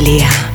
by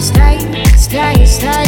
stay, stay, stay,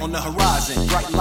on the horizon. Bright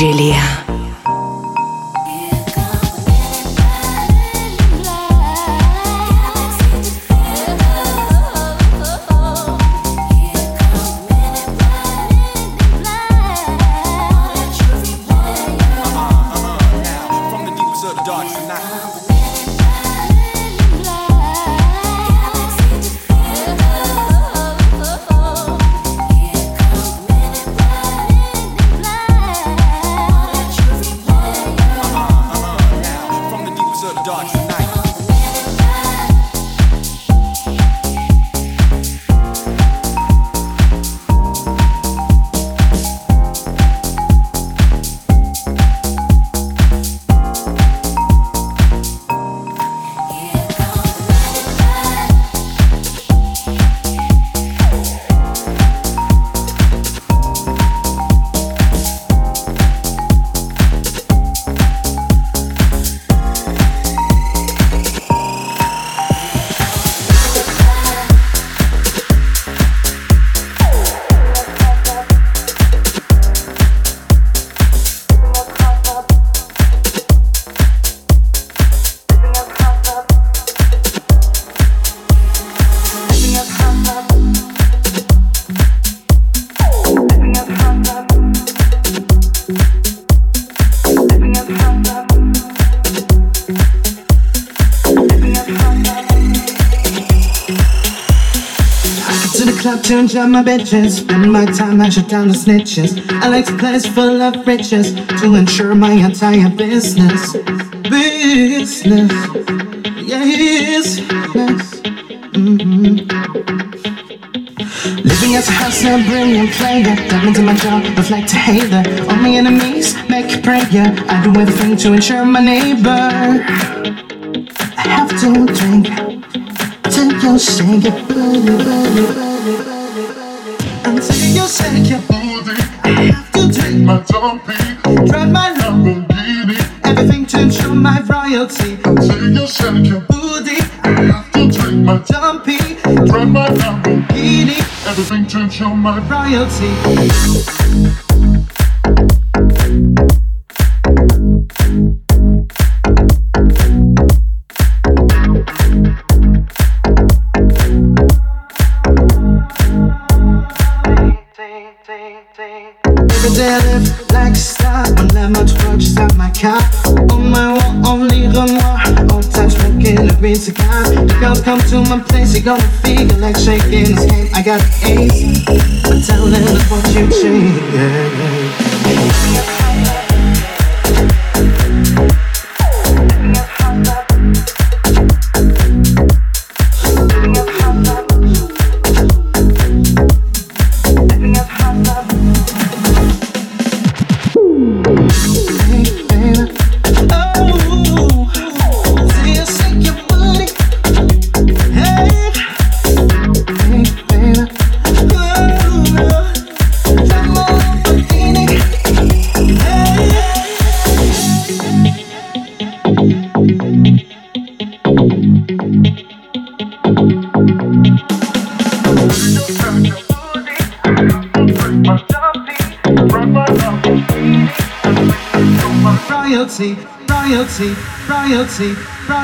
DJ Change up my bitches. Spend my time, I shut down the snitches. I like to place full of riches to ensure my entire business. Business. Yes. Mm-hmm. Living as a hustler, brilliant player. Dive into my job, reflect to hater. All my enemies make prayer. I do everything to ensure my neighbor. I have to drink till you shake it, until you shake your booty. I have to take my dumpy, drive my Lamborghini, everything to ensure my royalty. Until you shake your booty. I have to take my dumpy, drive my Lamborghini, everything to ensure my royalty. Come to my place, you're gonna feel like shaking. I got ace, but tell them what you change.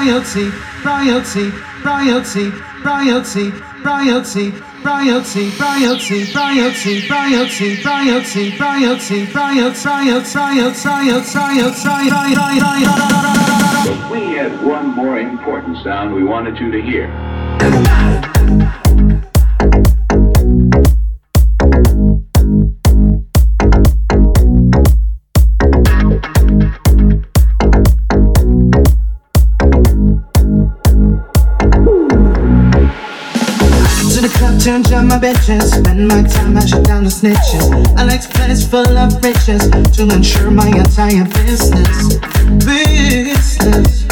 Royalty, royalty, royalty, royalty, royalty, royalty, royalty, royalty, royalty, royalty, royalty, royalty, royalty, We had one more important sound we wanted you to hear. Turn down my bitches. Spend my time, I shut down the snitches. I like place full of riches to ensure my entire business. Business,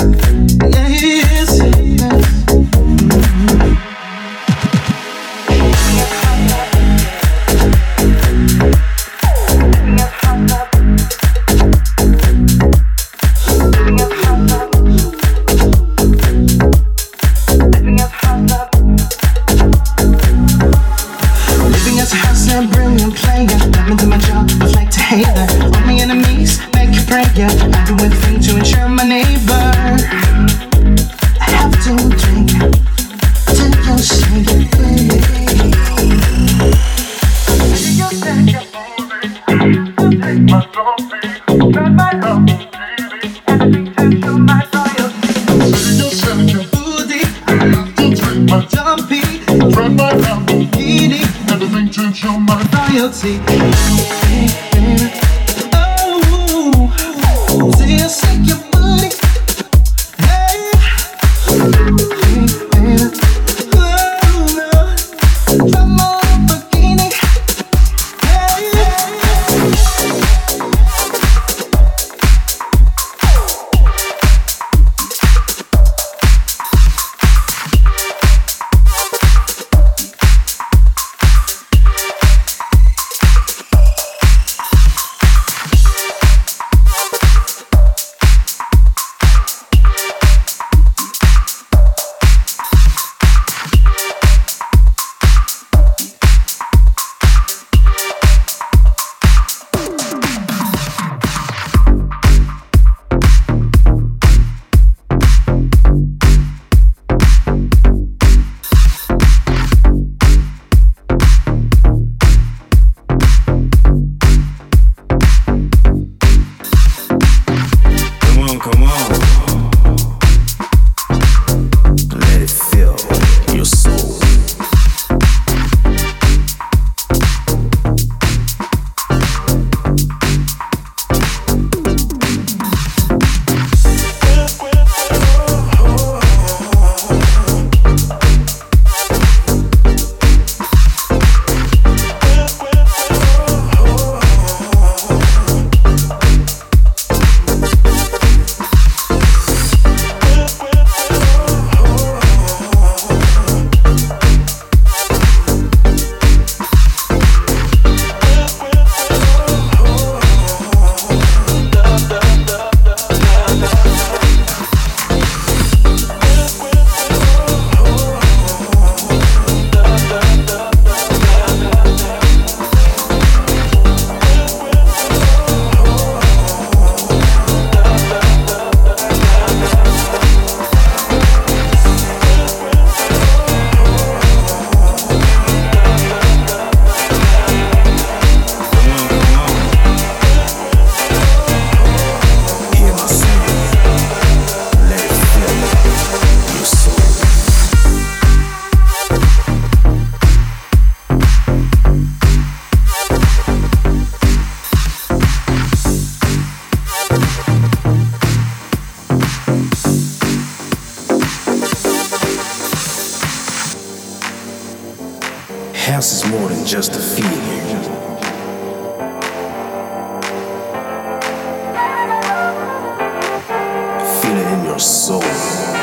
your soul.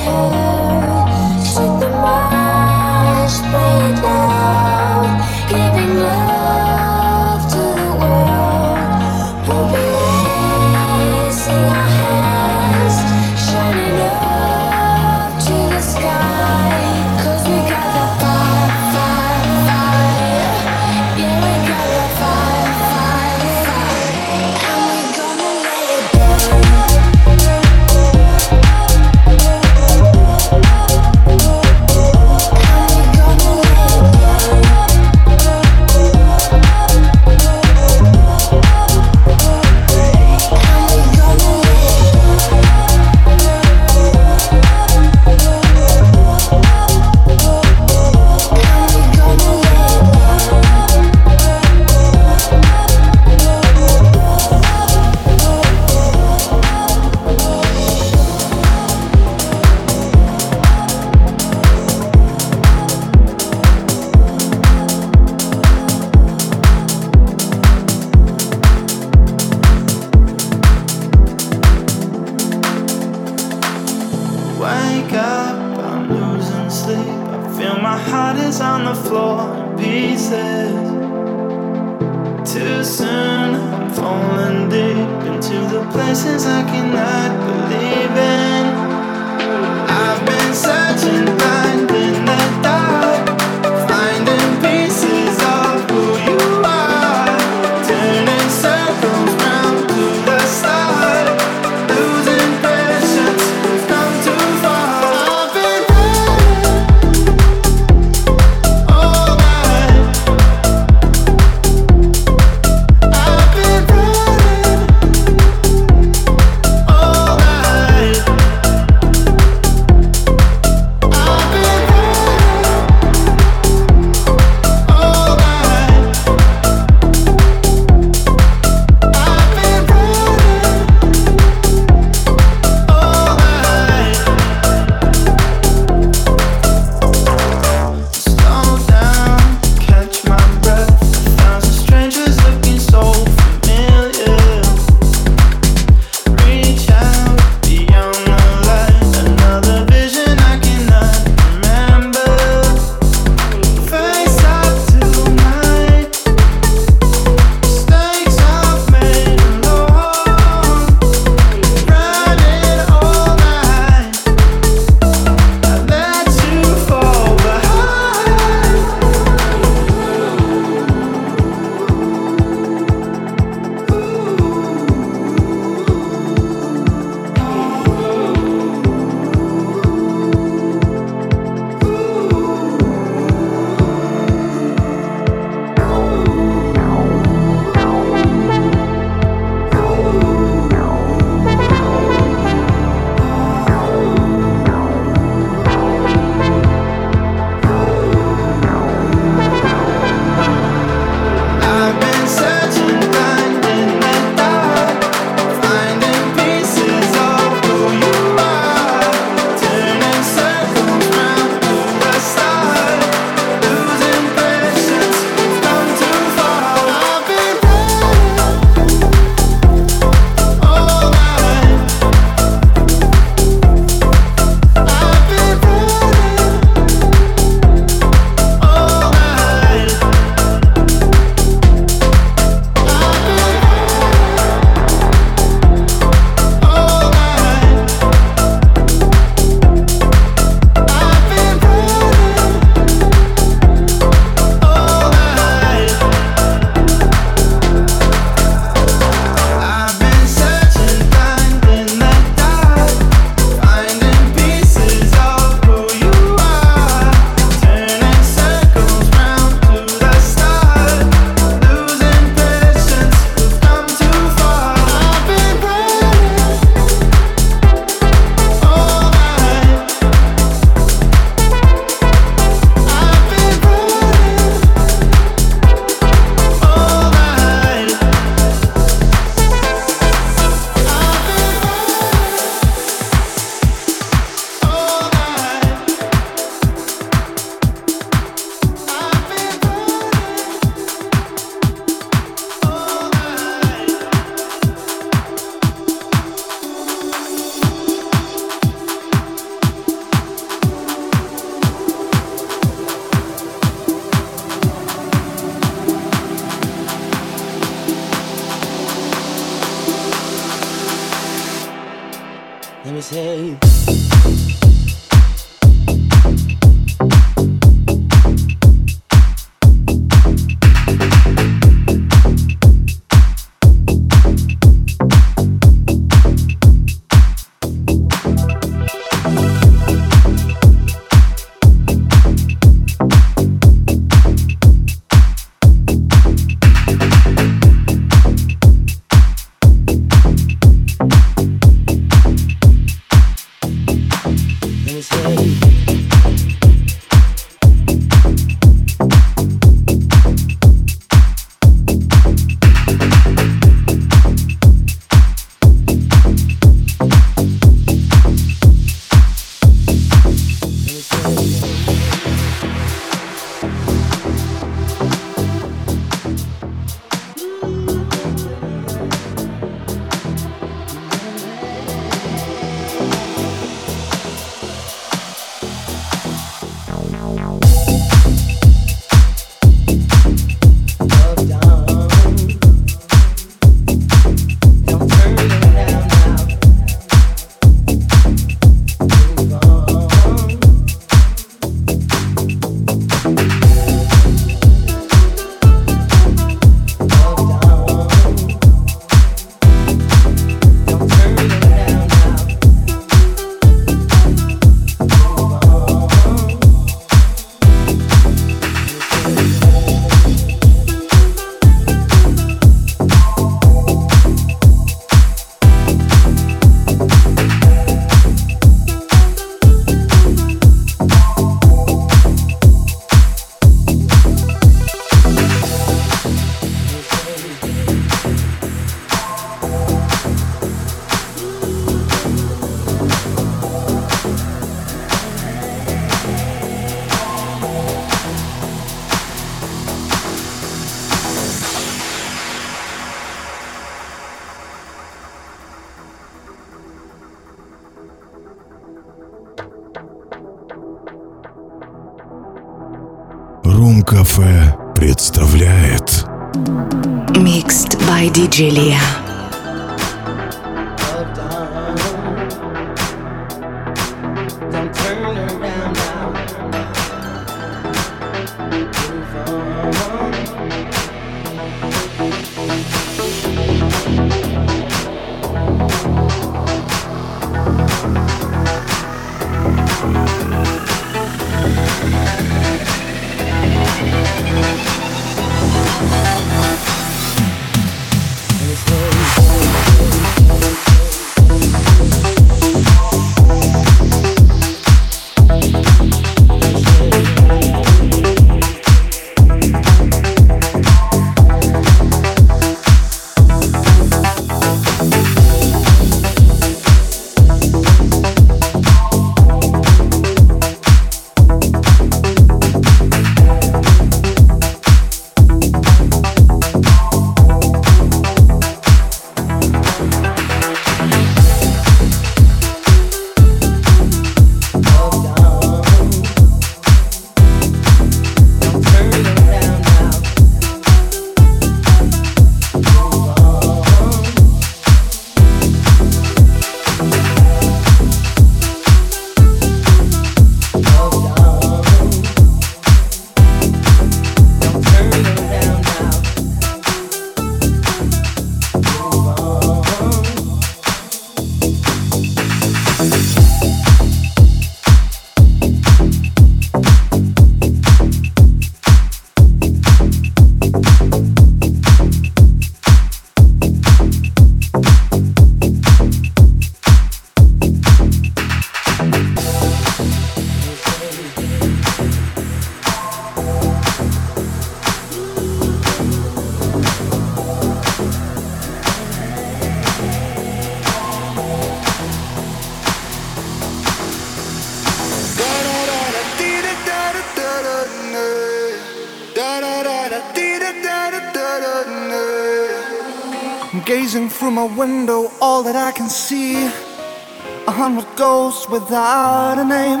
Ghosts without a name.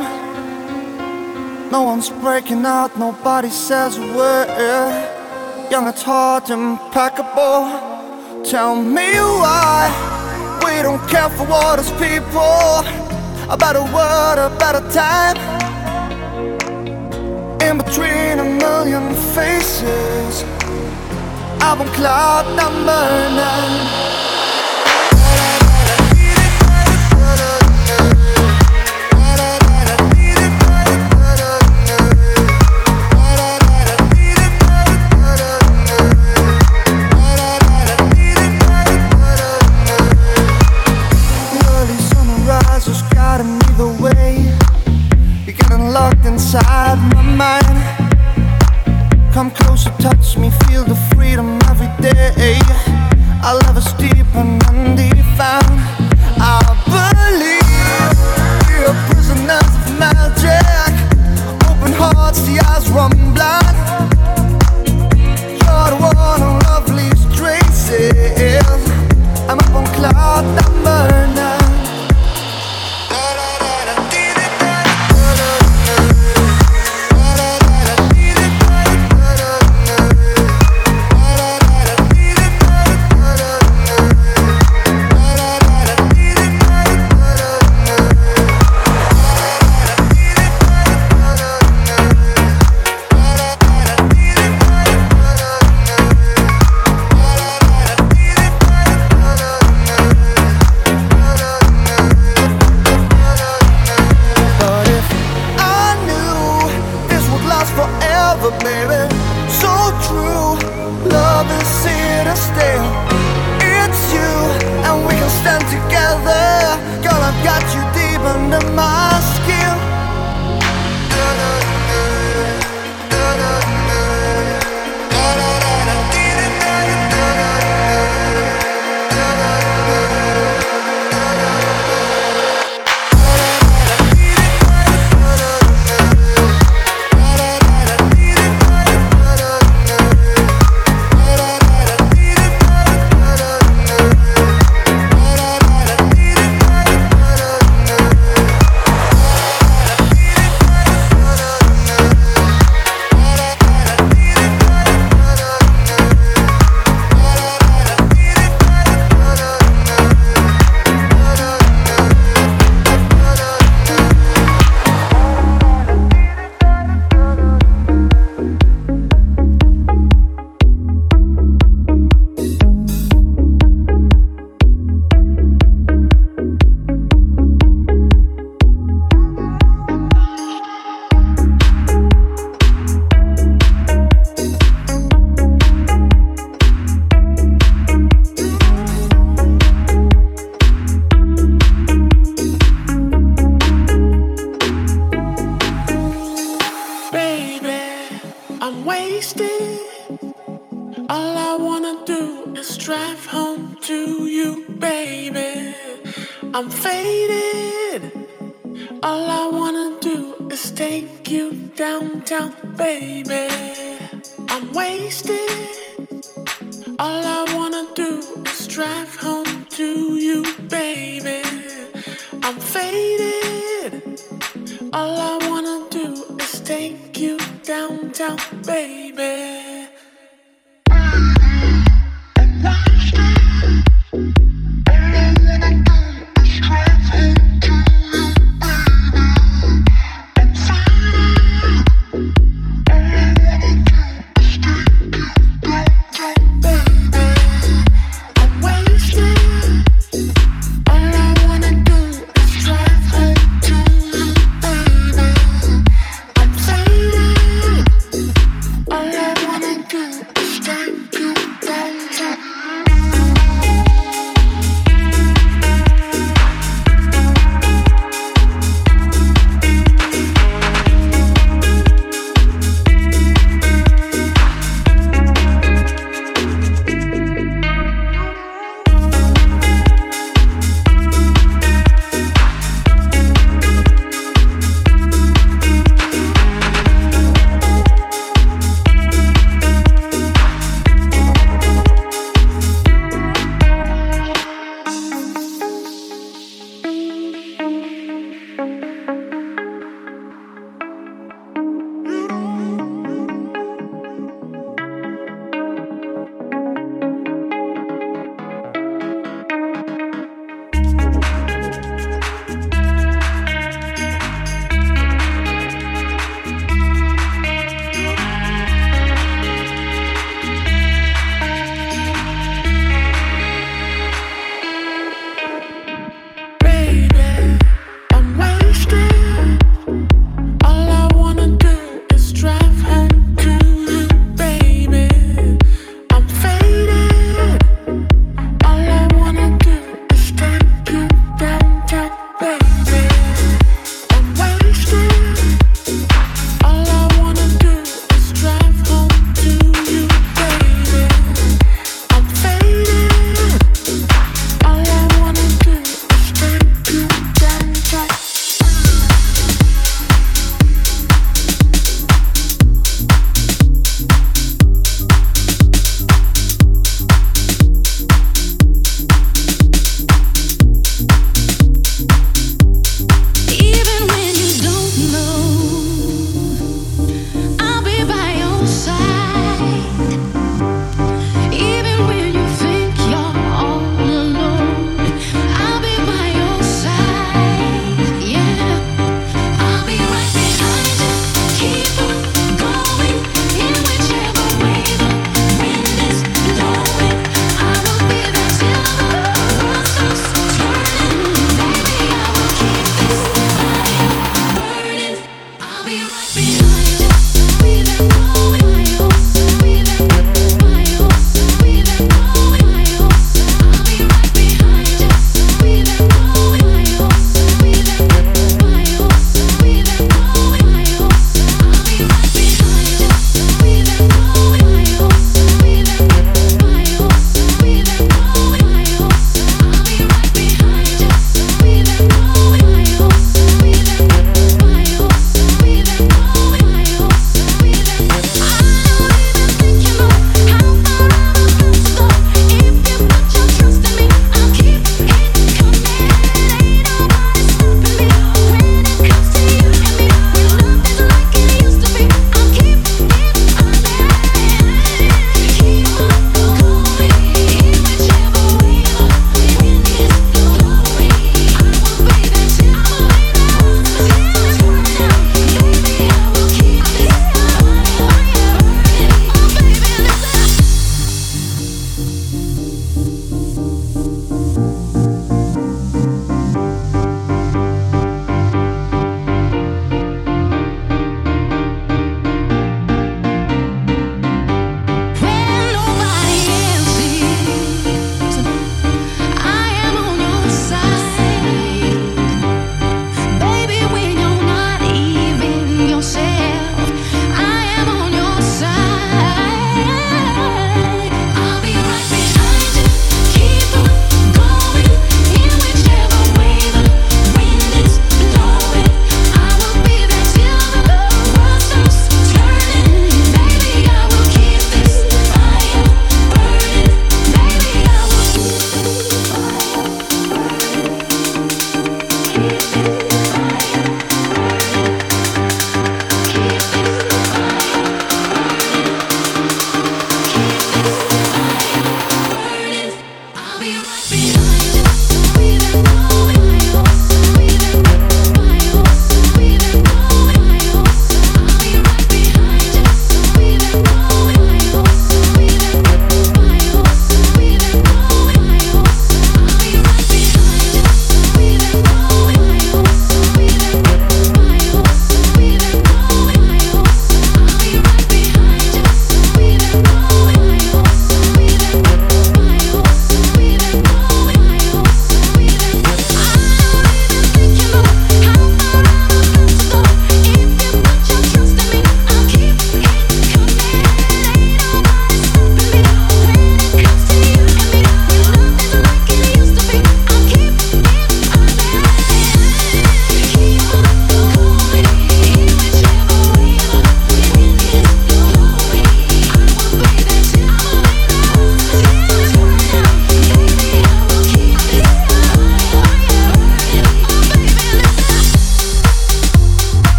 No one's breaking out, nobody says a word. Young at heart, impeccable. Tell me why We don't care for what is people. About A better word, a better time. In between a million faces. I'm cloud number nine.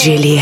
Джилли.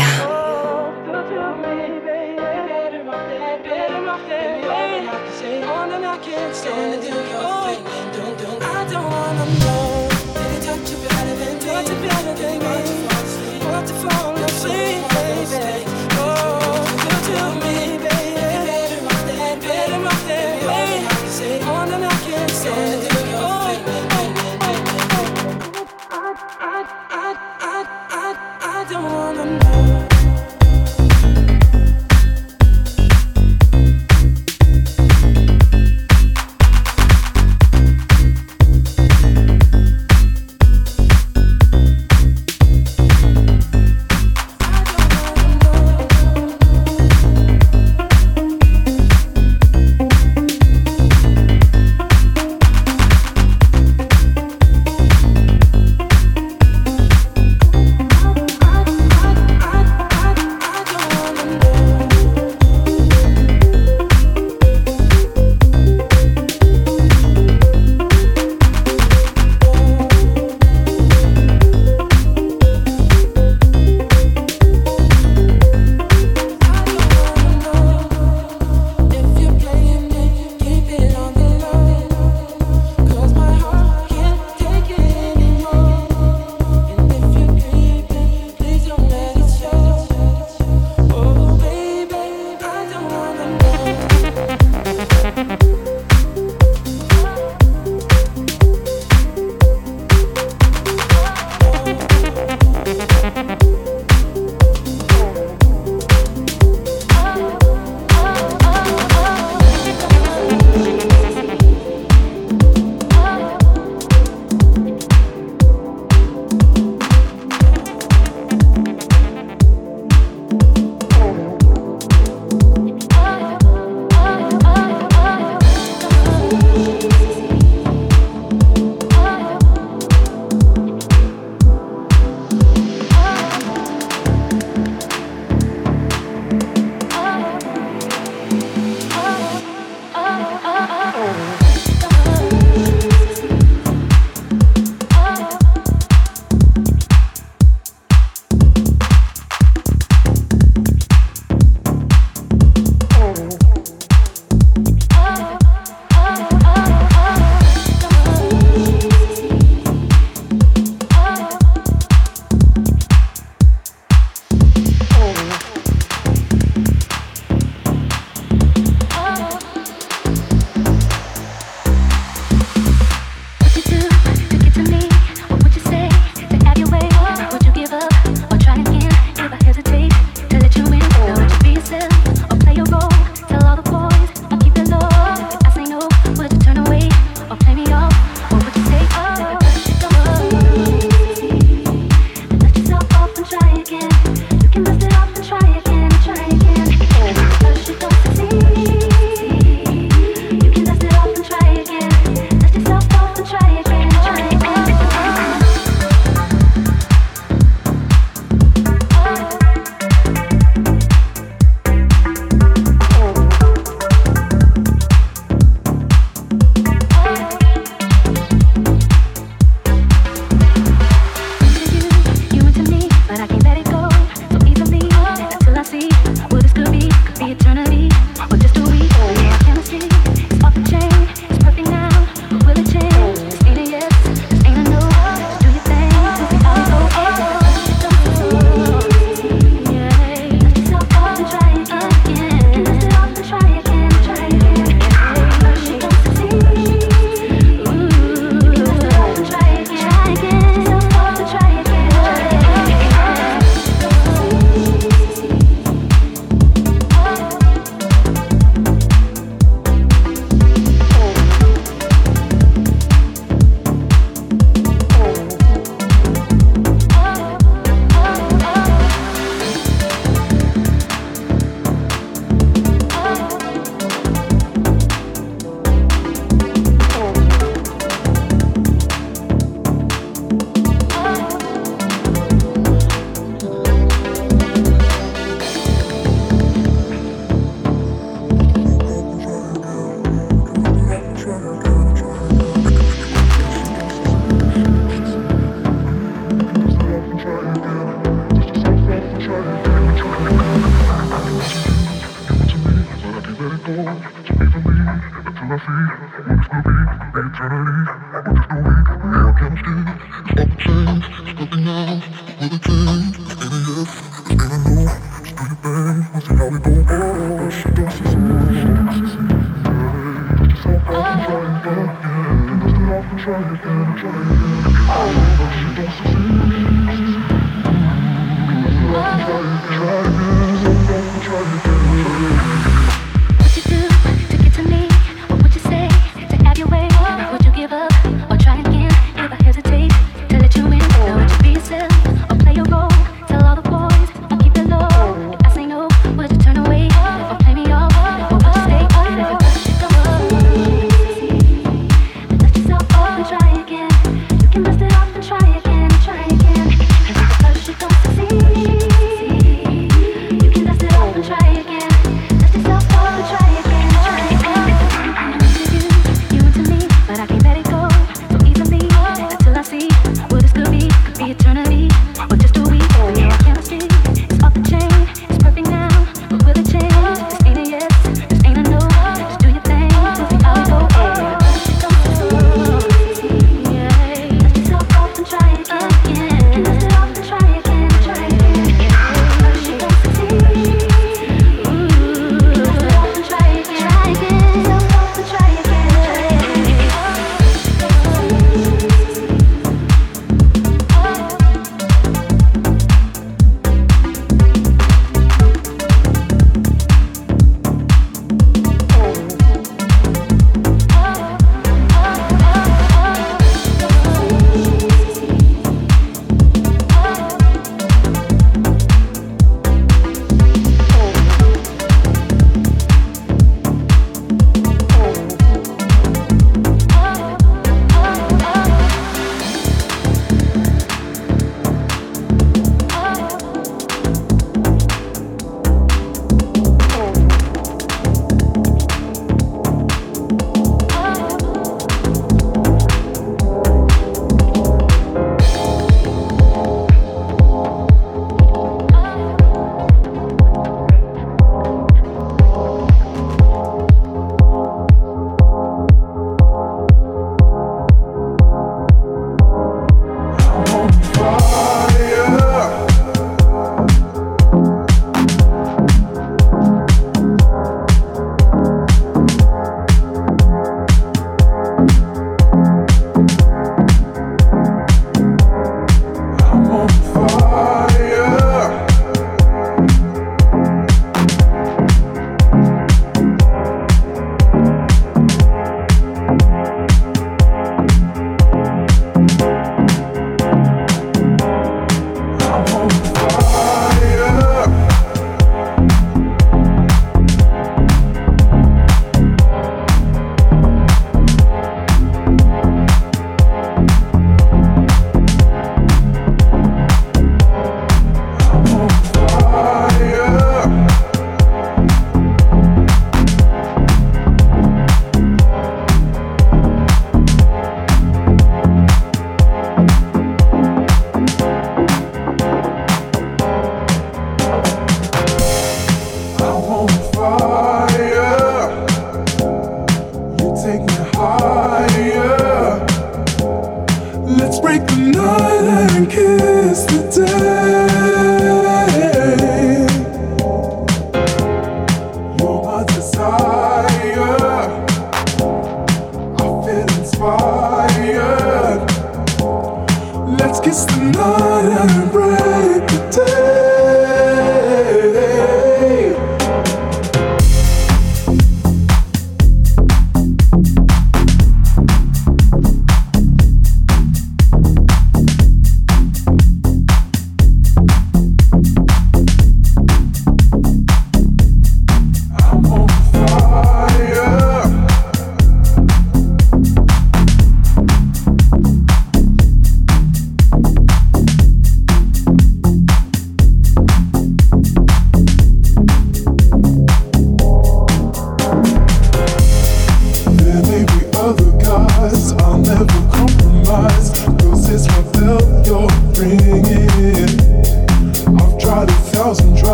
kiss the oh. night.